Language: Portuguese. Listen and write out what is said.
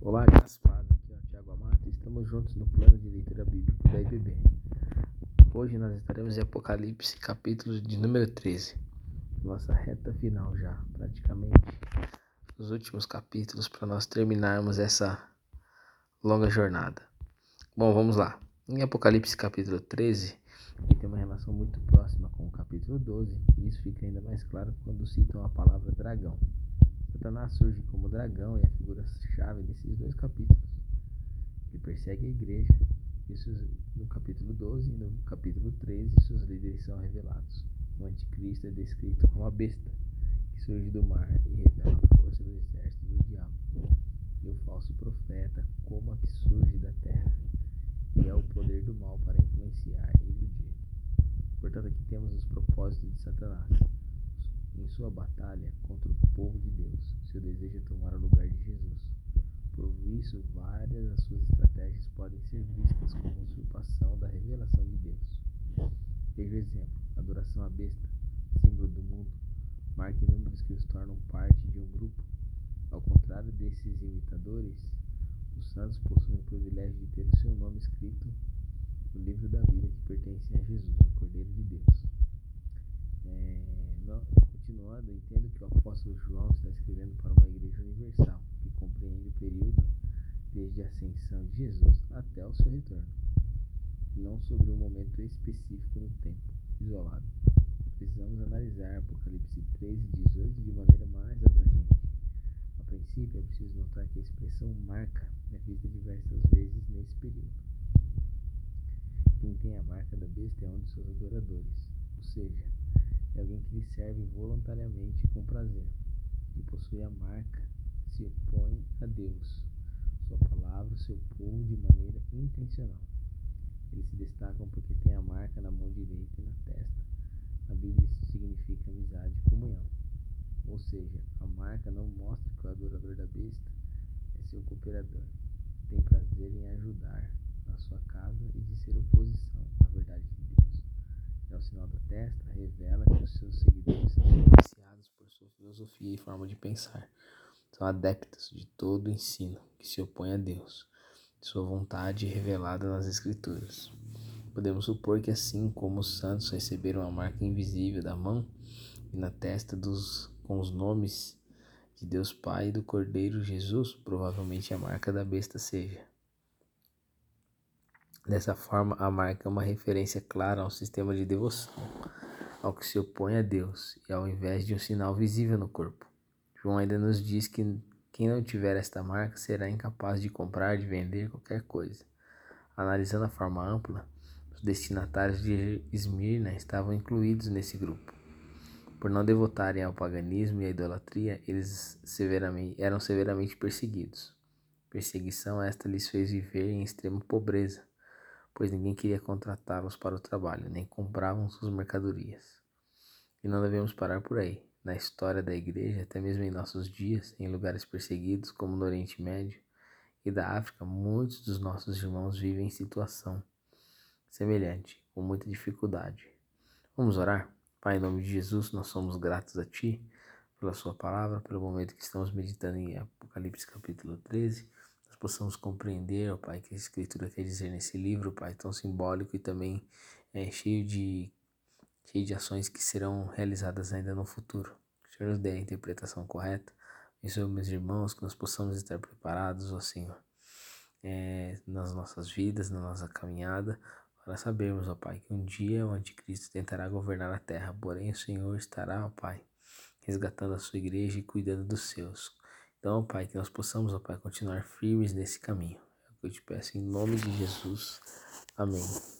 Olá, graças aqui é o Thiago Amato estamos juntos no plano de leitura bíblica da IBB. Hoje nós estaremos em Apocalipse, capítulo de número 13, nossa reta final já, praticamente os últimos capítulos para nós terminarmos essa longa jornada. Bom, vamos lá. Em Apocalipse capítulo 13, ele tem uma relação muito próxima com o capítulo 12, e isso fica ainda mais claro quando citam a palavra dragão. Satanás surge como dragão e a figura-chave desses dois capítulos. Ele persegue a igreja, isso no capítulo 12 e no capítulo 13 seus líderes são revelados. O anticristo é descrito como a besta que surge do mar e revela a força do exército do diabo. E o falso profeta como a que surge da terra, e é o poder do mal para influenciar e iludir. Portanto, aqui temos os propósitos de Satanás em sua batalha contra o povo de Deus. Seu desejo é tomar o lugar de Jesus. Por isso, várias das suas estratégias podem ser vistas como usurpação da revelação de Deus. Veja o exemplo: adoração à besta, símbolo do mundo, marque números que os tornam parte de um grupo. Ao contrário desses imitadores, os santos possuem o privilégio de ter o seu nome escrito no livro da vida que pertence a Jesus, o Cordeiro de Deus. Continuando, entendo que o apóstolo João está escrevendo para uma igreja universal, que compreende o período desde a ascensão de Jesus até o seu retorno, não sobre um momento específico no tempo, isolado. Precisamos analisar Apocalipse 13 e 18 de maneira mais abrangente. A princípio, é preciso notar que a expressão marca é vista diversas vezes nesse período. Quem tem a marca da besta é um de seus adoradores, ou seja, é alguém que lhe serve voluntariamente com prazer e possui a marca, se opõe a Deus, sua palavra, seu povo de maneira intencional. Eles se destacam porque têm a marca na mão direita e na testa. Na Bíblia significa amizade e comunhão. Ou seja, a marca não mostra que o adorador da besta é seu cooperador. Sinal da testa, revela que os seus seguidores são influenciados por sua filosofia e forma de pensar. São adeptos de todo o ensino que se opõe a Deus, sua vontade revelada nas Escrituras. Podemos supor que, assim como os santos receberam a marca invisível da mão e na testa dos, com os nomes de Deus Pai e do Cordeiro Jesus, provavelmente a marca da besta seja. Dessa forma, a marca é uma referência clara ao sistema de devoção, ao que se opõe a Deus, e ao invés de um sinal visível no corpo. João ainda nos diz que quem não tiver esta marca será incapaz de comprar, de vender qualquer coisa. Analisando a forma ampla, os destinatários de Esmirna estavam incluídos nesse grupo. Por não devotarem ao paganismo e à idolatria, eles severamente, eram severamente perseguidos. Perseguição esta lhes fez viver em extrema pobreza pois ninguém queria contratá-los para o trabalho, nem compravam suas mercadorias. E não devemos parar por aí. Na história da igreja, até mesmo em nossos dias, em lugares perseguidos, como no Oriente Médio e da África, muitos dos nossos irmãos vivem em situação semelhante, com muita dificuldade. Vamos orar? Pai, em nome de Jesus, nós somos gratos a Ti pela Sua palavra, pelo momento que estamos meditando em Apocalipse capítulo 13 possamos compreender, ó Pai, que a Escritura quer dizer nesse livro, Pai, tão simbólico e também é, cheio de cheio de ações que serão realizadas ainda no futuro. Que o Senhor nos dê a interpretação correta. Abençoe meus irmãos, que nós possamos estar preparados, ó Senhor, é, nas nossas vidas, na nossa caminhada, para sabermos, ó Pai, que um dia o anticristo tentará governar a terra, porém o Senhor estará, ó Pai, resgatando a sua igreja e cuidando dos seus. Então, Pai, que nós possamos, ó Pai, continuar firmes nesse caminho. É eu te peço em nome de Jesus. Amém.